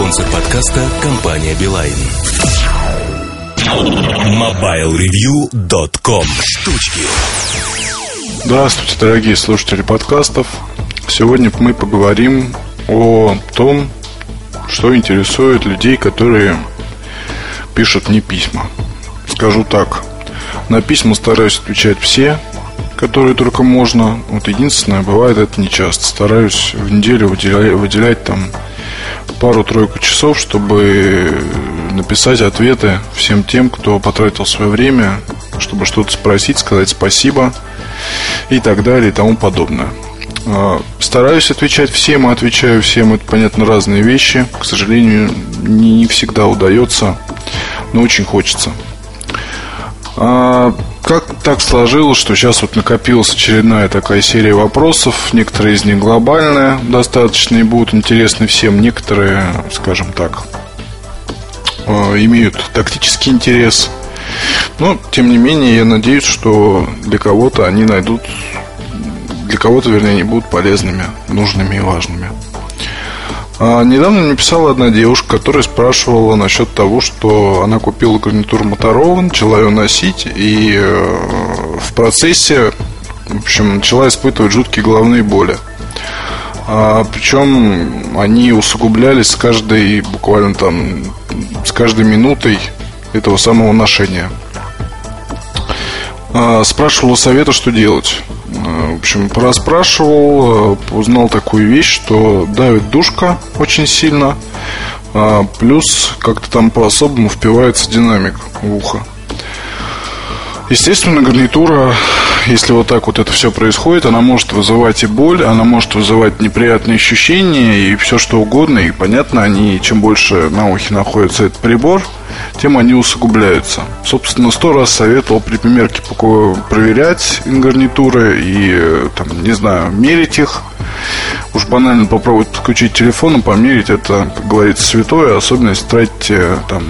Спонсор подкаста – компания «Билайн». MobileReview.com Штучки Здравствуйте, дорогие слушатели подкастов. Сегодня мы поговорим о том, что интересует людей, которые пишут мне письма. Скажу так, на письма стараюсь отвечать все, которые только можно. Вот единственное, бывает это не часто. Стараюсь в неделю выделять, выделять там пару-тройку часов, чтобы написать ответы всем тем, кто потратил свое время, чтобы что-то спросить, сказать спасибо и так далее и тому подобное. А, стараюсь отвечать всем, отвечаю всем. Это, понятно, разные вещи. К сожалению, не всегда удается, но очень хочется. А, как так сложилось, что сейчас вот накопилась очередная такая серия вопросов. Некоторые из них глобальные достаточно и будут интересны всем. Некоторые, скажем так, а, имеют тактический интерес. Но, тем не менее, я надеюсь, что для кого-то они найдут для кого-то, вернее, они будут полезными, нужными и важными. А, недавно мне писала одна девушка, которая спрашивала насчет того, что она купила гарнитуру Motorola, начала ее носить, и э, в процессе, в общем, начала испытывать жуткие головные боли. А, причем они усугублялись с каждой, буквально там, с каждой минутой этого самого ношения. А, спрашивала совета, что делать. А, в общем, пораспрашивал, а, узнал такую вещь, что давит душка очень сильно, плюс как-то там по-особому впивается динамик в ухо. Естественно, гарнитура, если вот так вот это все происходит, она может вызывать и боль, она может вызывать неприятные ощущения и все что угодно. И понятно, они, чем больше на ухе находится этот прибор, тем они усугубляются. Собственно, сто раз советовал при примерке проверять гарнитуры и, там, не знаю, мерить их. Уж банально попробовать подключить телефон и померить это, как говорится, святое, особенно если тратите там,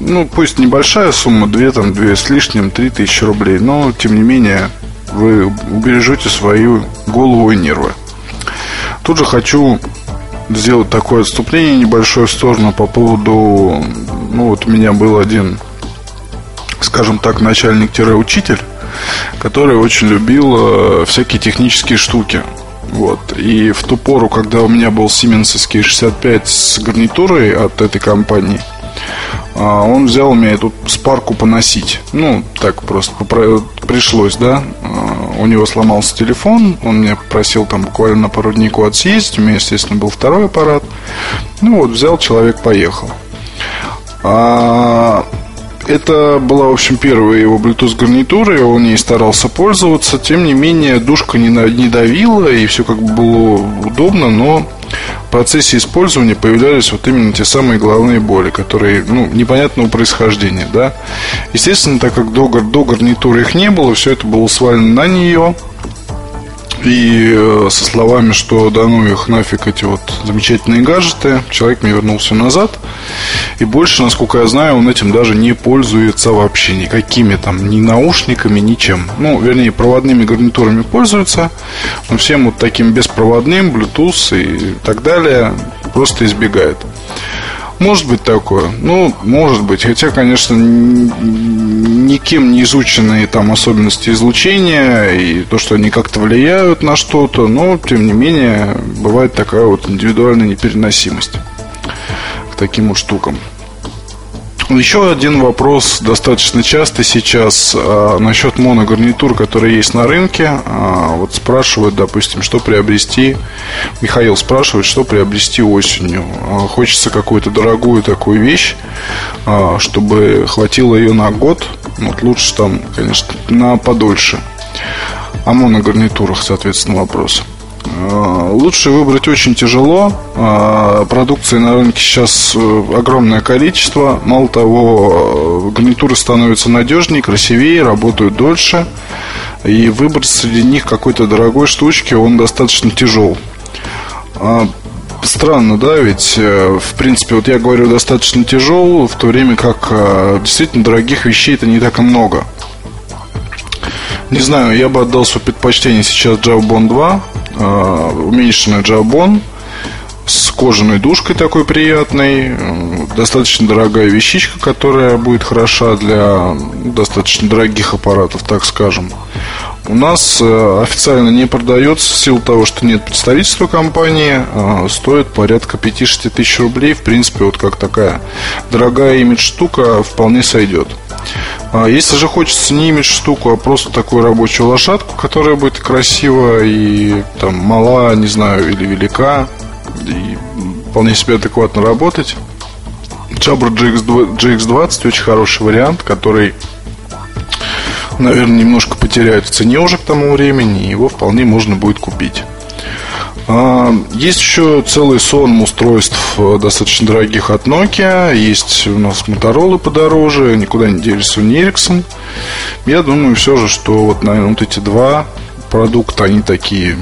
ну, пусть небольшая сумма, 2, там, 2 с лишним, 3 тысячи рублей, но, тем не менее, вы убережете свою голову и нервы. Тут же хочу сделать такое отступление небольшое в сторону по поводу... Вот у меня был один, скажем так, начальник-учитель, который очень любил э, всякие технические штуки. Вот. И в ту пору, когда у меня был Siemensовский 65 с гарнитурой от этой компании, а, он взял у меня эту спарку поносить. Ну, так просто пришлось, да. А, у него сломался телефон, он меня просил там буквально на пару дней куда съездить. У меня, естественно, был второй аппарат. Ну вот, взял, человек поехал. А, это была, в общем, первая его Bluetooth гарнитура, он ей старался пользоваться. Тем не менее, душка не, не давила, и все как бы было удобно, но в процессе использования появлялись вот именно те самые головные боли, которые, ну, непонятного происхождения, да. Естественно, так как до, до гарнитуры их не было, все это было свалено на нее, и э, со словами, что да ну их нафиг эти вот замечательные гаджеты, человек мне вернулся назад. И больше, насколько я знаю, он этим даже не пользуется вообще никакими там ни наушниками, ничем. Ну, вернее, проводными гарнитурами пользуется, но всем вот таким беспроводным, Bluetooth и так далее просто избегает. Может быть такое. Ну, может быть. Хотя, конечно, никем не изученные там особенности излучения и то, что они как-то влияют на что-то, но, тем не менее, бывает такая вот индивидуальная непереносимость к таким вот штукам. Еще один вопрос достаточно часто сейчас а, насчет моногарнитур, которые есть на рынке. А, вот спрашивают, допустим, что приобрести. Михаил спрашивает, что приобрести осенью. А, хочется какую-то дорогую такую вещь, а, чтобы хватило ее на год. Вот лучше там, конечно, на подольше. О моногарнитурах, соответственно, вопрос. Э, лучше выбрать очень тяжело. Э, продукции на рынке сейчас э, огромное количество. Мало того, гарнитуры становятся надежнее, красивее, работают дольше. И выбрать среди них какой-то дорогой штучки, он достаточно тяжел. Странно, да, ведь, в принципе, вот я говорю, достаточно тяжел, в то время как действительно дорогих вещей это не так и много. Не знаю, я бы отдал свое предпочтение сейчас Jawbone 2, э, уменьшенный Jawbone с кожаной душкой такой приятной. Достаточно дорогая вещичка, которая будет хороша для достаточно дорогих аппаратов, так скажем. У нас э, официально не продается в силу того, что нет представительства компании. А стоит порядка 5-6 тысяч рублей. В принципе, вот как такая дорогая имидж штука вполне сойдет. А если же хочется не имидж штуку, а просто такую рабочую лошадку, которая будет красивая и там мала, не знаю, или велика, и вполне себе адекватно работать, Jabra GX, GX20 очень хороший вариант, который наверное, немножко потеряют в цене уже к тому времени, его вполне можно будет купить. А, есть еще целый сон устройств э, достаточно дорогих от Nokia. Есть у нас Motorola подороже, никуда не делись Sony Ericsson. Я думаю все же, что вот, наверное, вот эти два продукта, они такие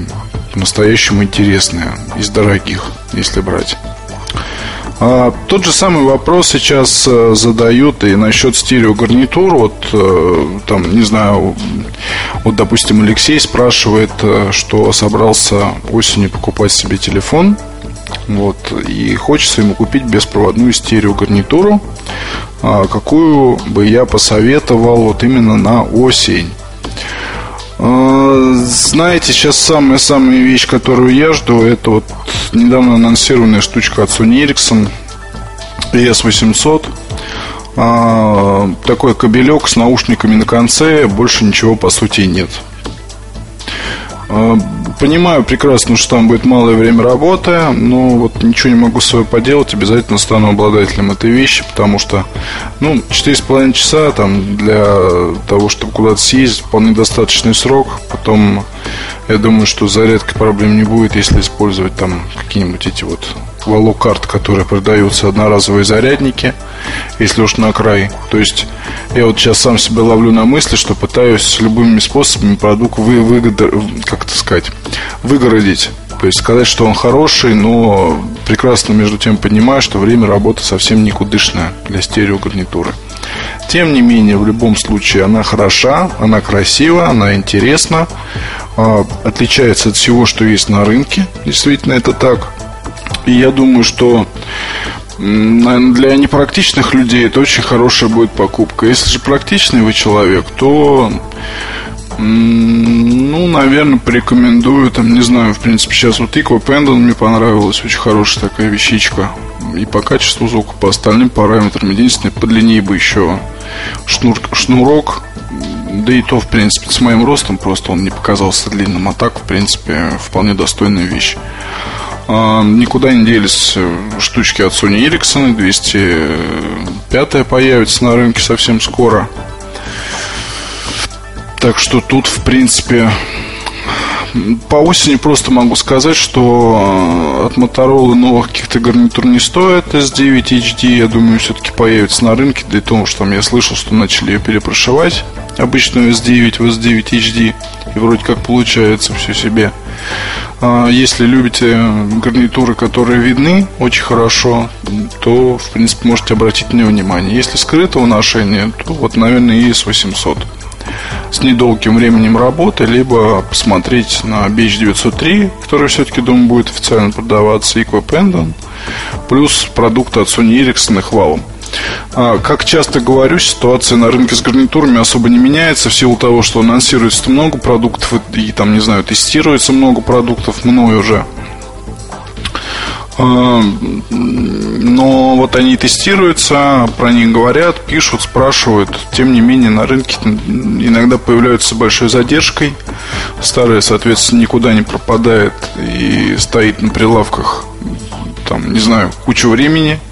по-настоящему интересные из дорогих, если брать. А, тот же самый вопрос сейчас э, задают и насчет стереогарнитур. Вот э, там, не знаю, вот, допустим, Алексей спрашивает, э, что собрался осенью покупать себе телефон. Вот, и хочется ему купить беспроводную стереогарнитуру, а, какую бы я посоветовал вот именно на осень. А, знаете, сейчас самая-самая вещь, которую я жду, это вот недавно анонсированная штучка от Sony Ericsson ES800. А, такой кабелек с наушниками на конце, больше ничего по сути нет. А, понимаю прекрасно, что там будет малое время работы, но вот ничего не могу с собой поделать, обязательно стану обладателем этой вещи, потому что, ну, 4,5 часа там для того, чтобы куда-то съездить, вполне достаточный срок. Потом, я думаю, что зарядкой проблем не будет, если использовать там какие-нибудь эти вот валокарт, которые продаются, одноразовые зарядники, если уж на край. То есть я вот сейчас сам себя ловлю на мысли, что пытаюсь любыми способами продукт вы, выгод, как это сказать, выгородить. То есть сказать, что он хороший, но прекрасно между тем понимаю, что время работы совсем никудышное для стереогарнитуры. Тем не менее, в любом случае, она хороша, она красива, она интересна, а, отличается от всего, что есть на рынке. Действительно, это так. И я думаю, что для непрактичных людей это очень хорошая будет покупка. Если же практичный вы человек, то ну, наверное, порекомендую, там, не знаю, в принципе, сейчас вот Equa Pendant мне понравилась, очень хорошая такая вещичка. И по качеству звука, по остальным параметрам. Единственное, подлиннее бы еще шнур, шнурок. Да и то, в принципе, с моим ростом просто он не показался длинным. А так, в принципе, вполне достойная вещь. А, никуда не делись э, штучки от Sony Ericsson. 205 появится на рынке совсем скоро. Так что тут, в принципе, по осени просто могу сказать, что от Motorola новых каких-то гарнитур не стоит. S9 HD, я думаю, все-таки появится на рынке. Да и то, что там я слышал, что начали ее перепрошивать. Обычную S9 в S9 HD. И вроде как получается все себе. А, если любите гарнитуры, которые видны очень хорошо, то, в принципе, можете обратить на него внимание. Если скрытого ношения, то вот, наверное, ES800 с недолгим временем работы, либо посмотреть на BH903, который все-таки, думаю, будет официально продаваться, Equipendant, плюс продукты от Sony Ericsson и Huawei. А, как часто говорю, ситуация на рынке с гарнитурами особо не меняется в силу того, что анонсируется много продуктов и там, не знаю, тестируется много продуктов мной уже. А, но вот они тестируются, про них говорят, пишут, спрашивают. Тем не менее, на рынке иногда появляются большой задержкой. Старые, соответственно, никуда не пропадает и стоит на прилавках, там, не знаю, кучу времени –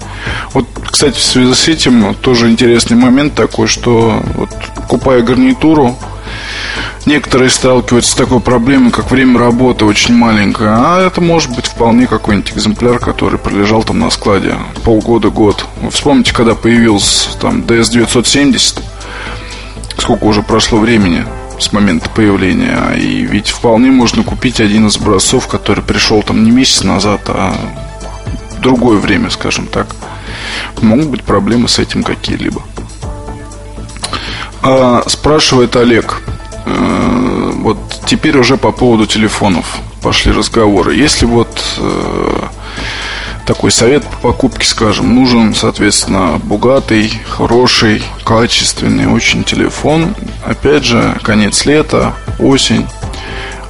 вот, кстати, в связи с этим тоже интересный момент такой, что вот, купая гарнитуру, некоторые сталкиваются с такой проблемой, как время работы очень маленькое. А это может быть вполне какой-нибудь экземпляр, который пролежал там на складе полгода-год. Вы вспомните, когда появился там DS970, сколько уже прошло времени с момента появления. И ведь вполне можно купить один из образцов, который пришел там не месяц назад, а другое время, скажем так могут быть проблемы с этим какие-либо. А, спрашивает Олег. Вот теперь уже по поводу телефонов пошли разговоры. Если вот э, такой совет по покупке, скажем, нужен, соответственно, богатый, хороший, качественный очень телефон. Опять же, конец лета, осень.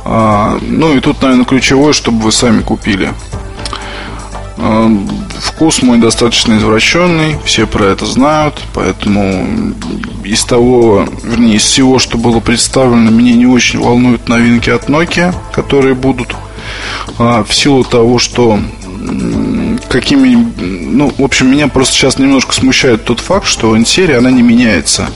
А, ну и тут, наверное, ключевое, чтобы вы сами купили. А, вкус мой достаточно извращенный, все про это знают, поэтому из того, вернее, из всего, что было представлено, меня не очень волнуют новинки от Nokia, которые будут а, в силу того, что какими... Ну, в общем, меня просто сейчас немножко смущает тот факт, что N-серия, она не меняется.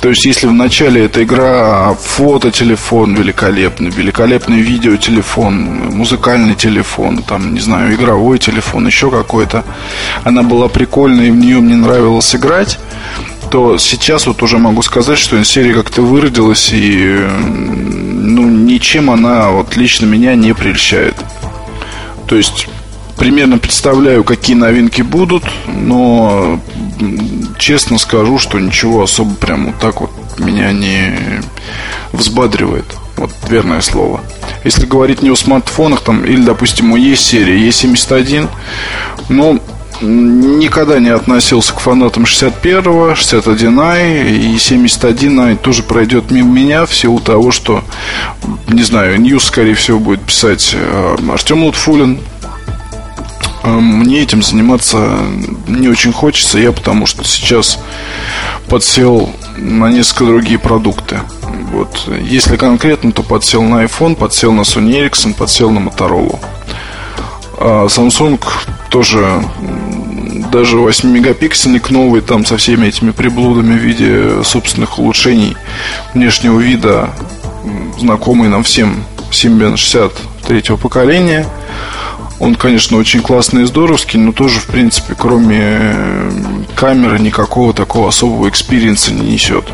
То есть, если в начале эта игра фототелефон великолепный, великолепный видеотелефон, музыкальный телефон, там, не знаю, игровой телефон, еще какой-то, она была прикольная и в нее мне нравилось играть, то сейчас вот уже могу сказать, что серия как-то выродилась и ну, ничем она вот лично меня не прельщает. То есть примерно представляю, какие новинки будут, но честно скажу, что ничего особо прям вот так вот меня не взбадривает. Вот верное слово. Если говорить не о смартфонах, там, или, допустим, у есть серия E71, ну, никогда не относился к фанатам 61-го, 61i и 71i тоже пройдет мимо меня в силу того, что, не знаю, news, скорее всего, будет писать э, Артем Лутфулин, мне этим заниматься не очень хочется, я потому что сейчас подсел на несколько другие продукты. Вот. Если конкретно, то подсел на iPhone, подсел на Sony Ericsson, подсел на Motorola. А Samsung тоже даже 8-мегапиксельник новый, там со всеми этими приблудами в виде собственных улучшений внешнего вида, знакомый нам всем Symbian 63 поколения – он, конечно, очень классный и здоровский, но тоже, в принципе, кроме э, камеры никакого такого особого experience а не несет.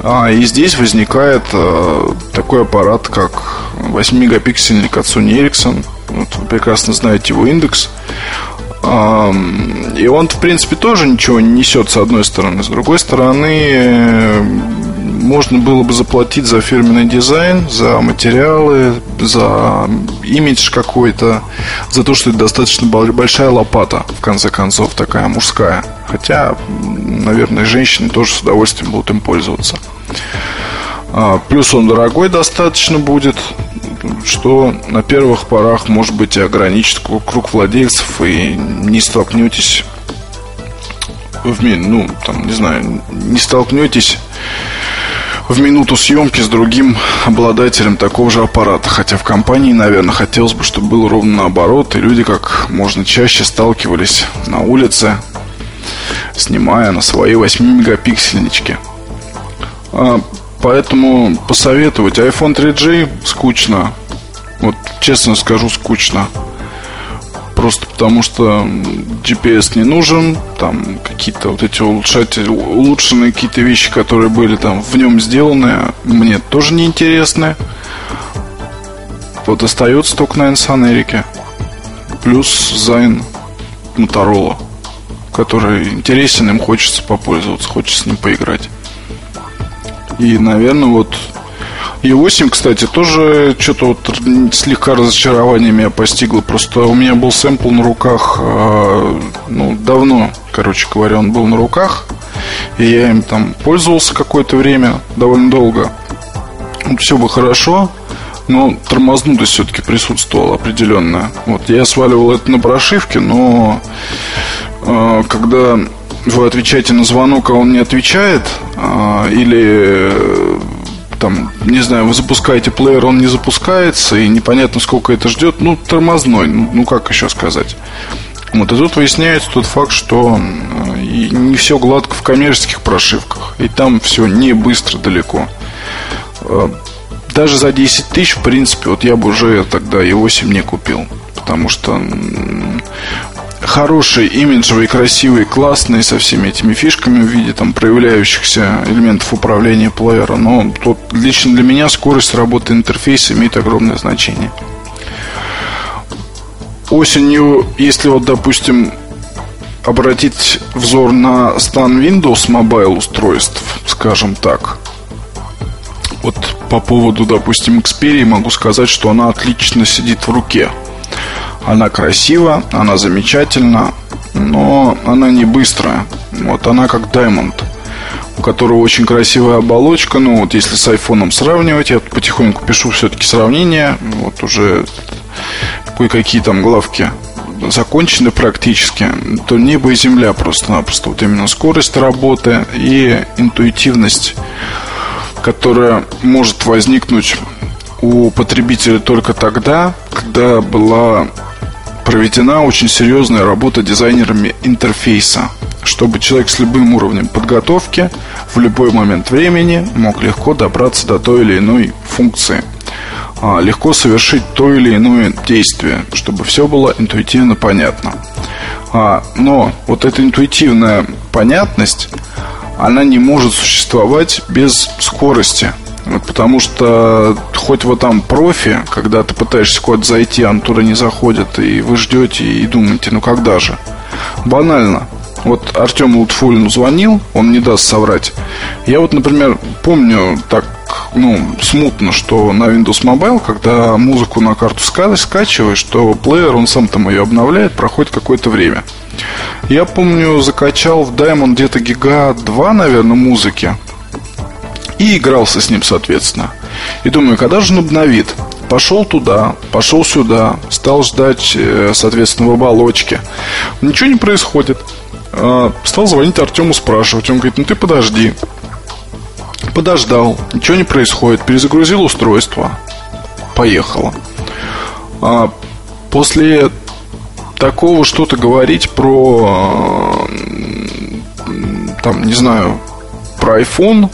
А, и здесь возникает а, такой аппарат, как 8-мегапиксельник от Sony Ericsson. Вот, вы прекрасно знаете его индекс. И он, в принципе, тоже ничего не несет с одной стороны. С другой стороны, э, можно было бы заплатить за фирменный дизайн, за материалы, за имидж какой-то, за то, что это достаточно большая лопата, в конце концов, такая мужская. Хотя, наверное, женщины тоже с удовольствием будут им пользоваться. А, плюс он дорогой достаточно будет, что на первых порах, может быть, ограничит круг владельцев, и не столкнетесь в, ну, там, не знаю, не столкнетесь в минуту съемки с другим обладателем такого же аппарата. Хотя в компании, наверное, хотелось бы, чтобы было ровно наоборот, и люди как можно чаще сталкивались на улице, снимая на свои 8-мегапиксельнички. Поэтому посоветовать iPhone 3G скучно. Вот честно скажу, скучно просто потому что GPS не нужен, там какие-то вот эти улучшатели, улучшенные какие-то вещи, которые были там в нем сделаны, мне тоже не интересны. Вот остается только на Энсанерике. Плюс Зайн Моторола, который интересен, им хочется попользоваться, хочется с ним поиграть. И, наверное, вот и 8, кстати, тоже что-то вот слегка разочарование меня постигло. Просто у меня был сэмпл на руках, а, ну, давно, короче говоря, он был на руках. И я им там пользовался какое-то время, довольно долго. Все бы хорошо, но тормознутость все-таки присутствовала определенная. Вот я сваливал это на прошивке, но э, когда вы отвечаете на звонок, а он не отвечает, или там, не знаю, вы запускаете плеер, он не запускается, и непонятно, сколько это ждет, ну, тормозной, ну, ну как еще сказать. Вот, и тут выясняется тот факт, что и не все гладко в коммерческих прошивках, и там все не быстро далеко. Э, даже за 10 тысяч, в принципе, вот я бы уже тогда и 8 не купил. Потому что хороший, имиджевый, красивый, классный, со всеми этими фишками в виде там проявляющихся элементов управления плеера. Но тут лично для меня скорость работы интерфейса имеет огромное значение. Осенью, если вот, допустим, обратить взор на стан Windows Mobile устройств, скажем так, вот по поводу, допустим, Xperia могу сказать, что она отлично сидит в руке. Она красива, она замечательна, но она не быстрая. Вот она как Diamond, у которого очень красивая оболочка. Ну, вот если с айфоном сравнивать, я потихоньку пишу все-таки сравнение. Вот уже кое-какие там главки закончены практически, то небо и земля просто-напросто. Вот именно скорость работы и интуитивность, которая может возникнуть у потребителя только тогда, когда была проведена очень серьезная работа дизайнерами интерфейса, чтобы человек с любым уровнем подготовки в любой момент времени мог легко добраться до той или иной функции – а, легко совершить то или иное действие, чтобы все было интуитивно понятно. А, но вот эта интуитивная понятность, она не может существовать без скорости. Вот потому что хоть вы там профи, когда ты пытаешься куда-то зайти, он туда не заходит, и вы ждете и думаете, ну когда же? Банально. Вот Артем Лутфулину звонил, он не даст соврать. Я вот, например, помню так ну, смутно, что на Windows Mobile, когда музыку на карту скачиваешь, что плеер, он сам там ее обновляет, проходит какое-то время. Я помню, закачал в Diamond где-то гига 2, наверное, музыки. И игрался с ним, соответственно. И думаю, когда же он обновит? Пошел туда, пошел сюда, стал ждать, э, соответственно, в оболочке. Ничего не происходит. А, стал звонить Артему, спрашивать. Он говорит, ну ты подожди. Подождал, ничего не происходит, перезагрузил устройство, поехало. А после такого что-то говорить про, там, не знаю, про iPhone,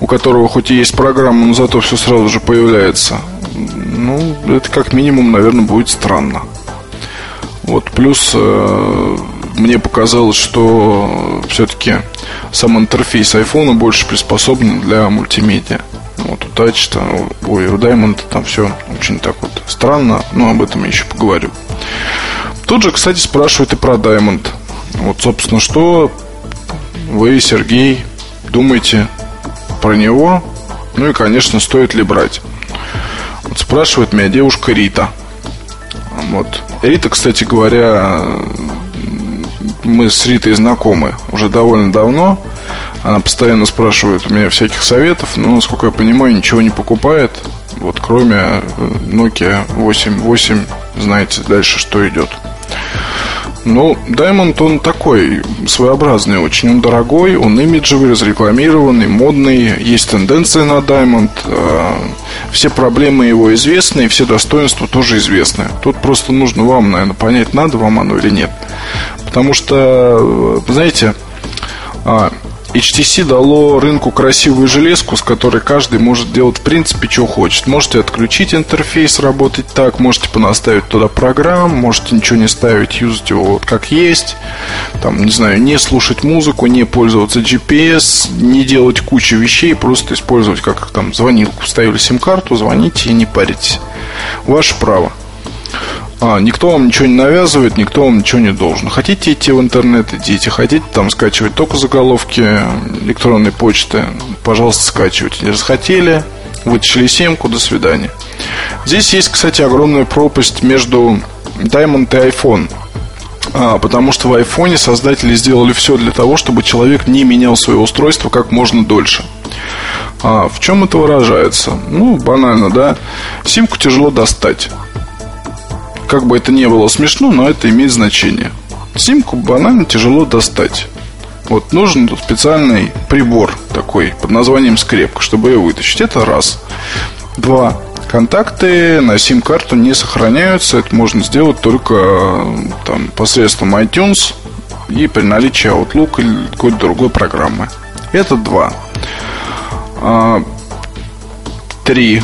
у которого хоть и есть программа, но зато все сразу же появляется, ну, это как минимум, наверное, будет странно. Вот, плюс э, мне показалось, что все-таки сам интерфейс iPhone больше приспособлен для мультимедиа. Вот у Touch, ой, у Diamond там все очень так вот странно, но об этом я еще поговорю. Тут же, кстати, спрашивают и про Diamond. Вот, собственно, что вы, Сергей, думаете про него? Ну и, конечно, стоит ли брать? Вот спрашивает меня девушка Рита. Вот. Рита, кстати говоря, мы с Ритой знакомы уже довольно давно. Она постоянно спрашивает у меня всяких советов, но, насколько я понимаю, ничего не покупает. Вот кроме Nokia 8.8, знаете дальше, что идет. Ну, Diamond, он такой своеобразный очень. Он дорогой, он имиджевый, разрекламированный, модный. Есть тенденции на Diamond. Э, все проблемы его известны, и все достоинства тоже известны. Тут просто нужно вам, наверное, понять, надо вам оно или нет. Потому что, знаете, а, HTC дало рынку красивую железку, с которой каждый может делать в принципе, что хочет. Можете отключить интерфейс, работать так, можете понаставить туда программ, можете ничего не ставить, юзать его вот как есть. Там, не знаю, не слушать музыку, не пользоваться GPS, не делать кучу вещей, просто использовать как там звонилку. Вставили сим-карту, звоните и не паритесь. Ваше право. А, никто вам ничего не навязывает, никто вам ничего не должен. Хотите идти в интернет, идите. Хотите там скачивать только заголовки электронной почты, пожалуйста, скачивайте. Не захотели, вытащили семку, до свидания. Здесь есть, кстати, огромная пропасть между Diamond и iPhone. А, потому что в iPhone создатели сделали все для того, чтобы человек не менял свое устройство как можно дольше. А в чем это выражается? Ну, банально, да. Симку тяжело достать. Как бы это ни было смешно, но это имеет значение. Симку банально тяжело достать. Вот нужен специальный прибор такой под названием скрепка, чтобы ее вытащить. Это раз. Два. Контакты на сим-карту не сохраняются. Это можно сделать только там, посредством iTunes и при наличии Outlook или какой-то другой программы. Это два. А, три.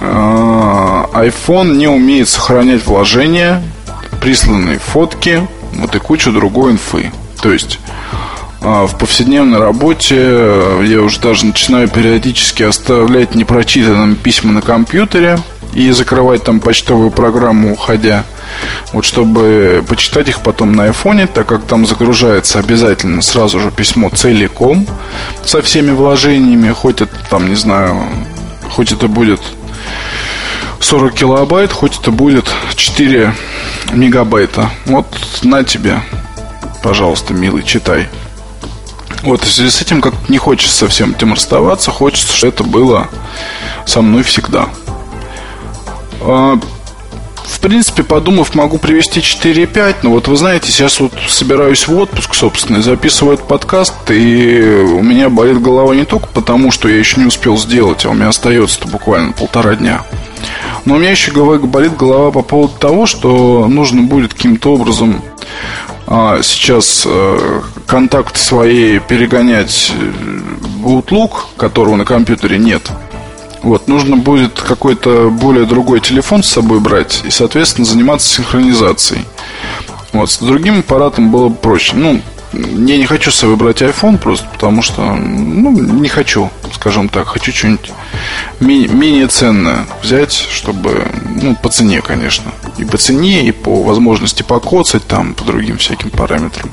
А, iPhone не умеет сохранять вложения, присланные фотки, вот и кучу другой инфы. То есть а, в повседневной работе я уже даже начинаю периодически оставлять непрочитанными письма на компьютере и закрывать там почтовую программу, уходя. Вот чтобы почитать их потом на айфоне, так как там загружается обязательно сразу же письмо целиком со всеми вложениями, хоть это там, не знаю, хоть это будет 40 килобайт, хоть это будет 4 мегабайта. Вот на тебе, пожалуйста, милый, читай. Вот, в связи с этим, как не хочется совсем этим расставаться, хочется, чтобы это было со мной всегда. В принципе, подумав, могу привести 4-5, но вот вы знаете, сейчас вот собираюсь в отпуск, собственно, и записываю этот подкаст, и у меня болит голова не только потому, что я еще не успел сделать, а у меня остается-то буквально полтора дня. Но у меня еще болит голова по поводу того, что нужно будет каким-то образом а, сейчас а, контакт своей перегонять в Outlook, которого на компьютере нет. Вот, нужно будет какой-то более другой телефон с собой брать и, соответственно, заниматься синхронизацией. Вот, с другим аппаратом было бы проще. Ну, я не хочу себе выбрать iPhone просто потому что, ну, не хочу, скажем так. Хочу что-нибудь ми- менее ценное взять, чтобы, ну, по цене, конечно. И по цене, и по возможности покоцать там, по другим всяким параметрам.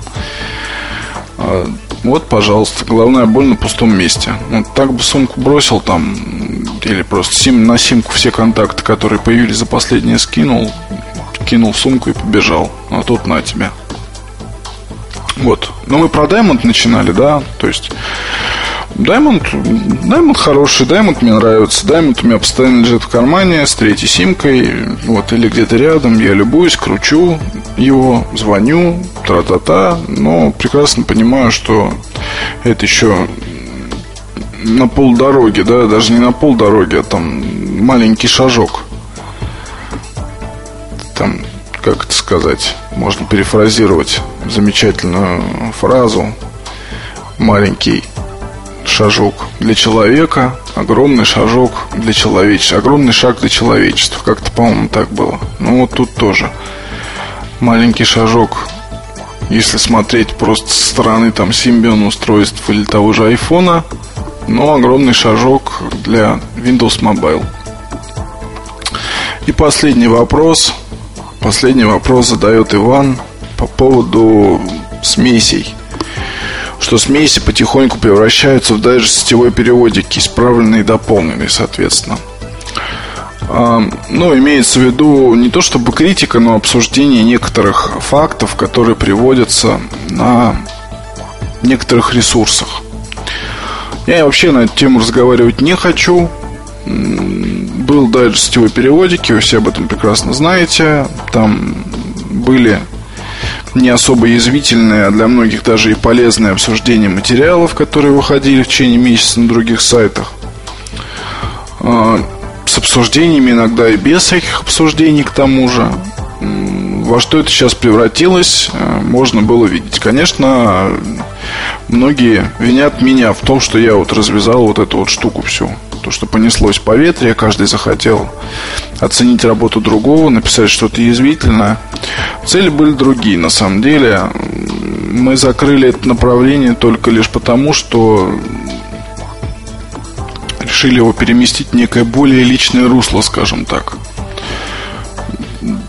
А, вот, пожалуйста, головная боль на пустом месте. Вот так бы сумку бросил там, или просто сим, на симку все контакты, которые появились за последнее, скинул, кинул сумку и побежал. А тут на тебя. Вот. Но мы про Diamond начинали, да? То есть Diamond, Diamond хороший, Diamond мне нравится. Diamond у меня постоянно лежит в кармане с третьей симкой, вот, или где-то рядом. Я любуюсь, кручу его, звоню, тра-та-та. Но прекрасно понимаю, что это еще на полдороги, да, даже не на полдороги, а там маленький шажок. Там как это сказать, можно перефразировать замечательную фразу. Маленький шажок для человека, огромный шажок для человечества, огромный шаг для человечества. Как-то, по-моему, так было. Ну вот тут тоже маленький шажок, если смотреть просто со стороны там Symbian устройств или того же айфона, но огромный шажок для Windows Mobile. И последний вопрос. Последний вопрос задает Иван по поводу смесей. Что смеси потихоньку превращаются в даже сетевой переводики, исправленные и дополненные, соответственно. А, ну, имеется в виду не то чтобы критика, но обсуждение некоторых фактов, которые приводятся на некоторых ресурсах. Я вообще на эту тему разговаривать не хочу. Был даже сетевой переводики, вы все об этом прекрасно знаете. Там были не особо язвительные, а для многих даже и полезные обсуждения материалов, которые выходили в течение месяца на других сайтах. А, с обсуждениями иногда и без всяких обсуждений к тому же. Во что это сейчас превратилось, э, можно было видеть. Конечно, многие винят меня в том, что я вот развязал вот эту вот штуку всю то, что понеслось по ветре, каждый захотел оценить работу другого, написать что-то язвительное. Цели были другие, на самом деле. Мы закрыли это направление только лишь потому, что решили его переместить в некое более личное русло, скажем так.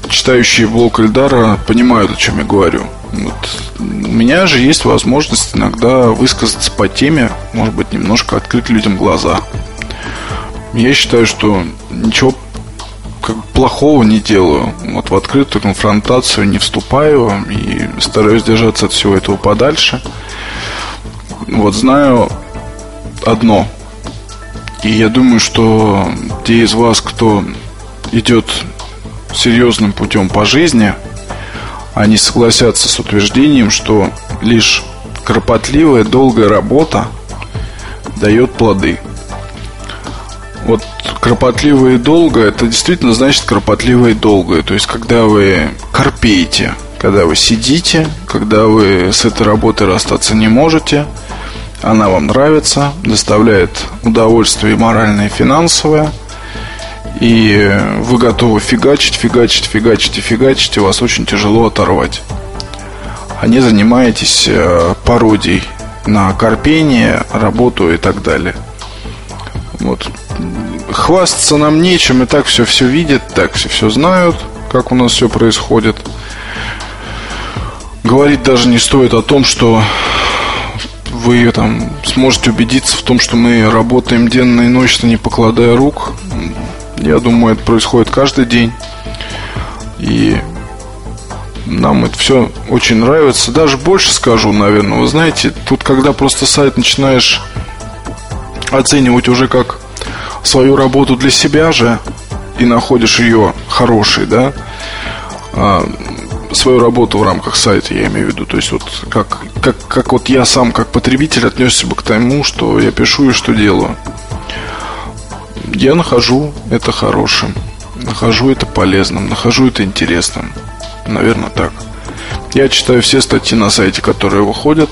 Читающие блог Эльдара понимают, о чем я говорю. Вот. У меня же есть возможность иногда высказаться по теме, может быть, немножко открыть людям глаза. Я считаю, что ничего как плохого не делаю. Вот в открытую конфронтацию не вступаю и стараюсь держаться от всего этого подальше. Вот знаю одно. И я думаю, что те из вас, кто идет серьезным путем по жизни, они согласятся с утверждением, что лишь кропотливая, долгая работа дает плоды – вот кропотливо и долго, это действительно значит кропотливо и долго. То есть, когда вы корпеете, когда вы сидите, когда вы с этой работой расстаться не можете, она вам нравится, доставляет удовольствие и моральное, и финансовое, и вы готовы фигачить, фигачить, фигачить и фигачить, и вас очень тяжело оторвать. А не занимаетесь э, пародией на корпение, работу и так далее. Хвастаться нам нечем, и так все все видят, так все все знают, как у нас все происходит. Говорить даже не стоит о том, что вы там сможете убедиться в том, что мы работаем денно и ночно, не покладая рук. Я думаю, это происходит каждый день. И нам это все очень нравится. Даже больше скажу, наверное. Вы знаете, тут когда просто сайт начинаешь оценивать уже как свою работу для себя же и находишь ее хорошей, да, а, свою работу в рамках сайта, я имею в виду. То есть вот как, как, как вот я сам как потребитель отнесся бы к тому, что я пишу и что делаю. Я нахожу это хорошим, нахожу это полезным, нахожу это интересным. Наверное, так. Я читаю все статьи на сайте, которые выходят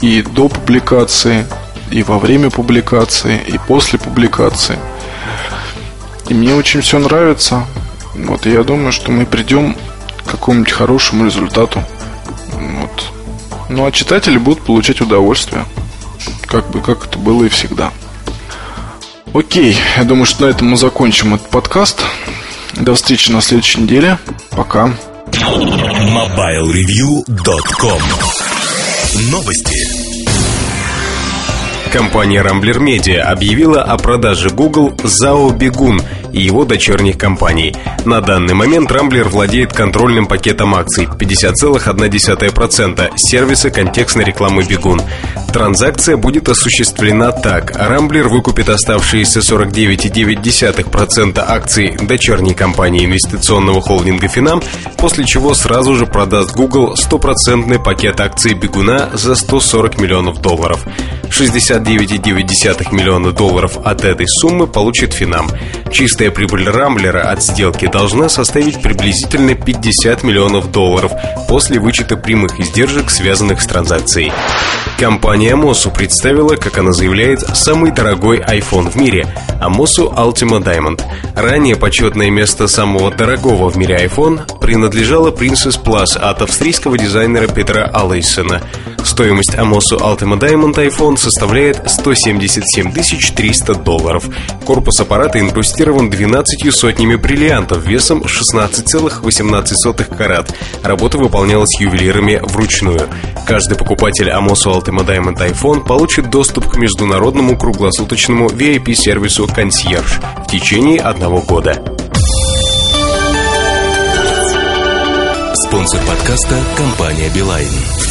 и до публикации, и во время публикации, и после публикации. И мне очень все нравится. Вот, я думаю, что мы придем к какому-нибудь хорошему результату. Вот. Ну, а читатели будут получать удовольствие. Как бы, как это было и всегда. Окей, я думаю, что на этом мы закончим этот подкаст. До встречи на следующей неделе. Пока. MobileReview.com Новости. Компания Rambler Media объявила о продаже Google Zao Бегун и его дочерних компаний. На данный момент Rambler владеет контрольным пакетом акций 50,1% сервиса контекстной рекламы Бегун. Транзакция будет осуществлена так. Rambler выкупит оставшиеся 49,9% акций дочерней компании инвестиционного холдинга Финам, после чего сразу же продаст Google стопроцентный пакет акций Бегуна за 140 миллионов долларов. 69,9 миллиона долларов от этой суммы получит Финам. Чистая прибыль Рамблера от сделки должна составить приблизительно 50 миллионов долларов после вычета прямых издержек, связанных с транзакцией. Компания Амосу представила, как она заявляет, самый дорогой iPhone в мире – Амосу Ultima Diamond. Ранее почетное место самого дорогого в мире iPhone принадлежало Princess Plus от австрийского дизайнера Петра Аллейсона. Стоимость Амосу Ultima Diamond iPhone составляет 177 300 долларов. Корпус аппарата инкрустирован 12 сотнями бриллиантов весом 16,18 карат. Работа выполнялась ювелирами вручную. Каждый покупатель Амосу Ultima Diamond iPhone получит доступ к международному круглосуточному VIP-сервису «Консьерж» в течение одного года. Спонсор подкаста – компания «Билайн».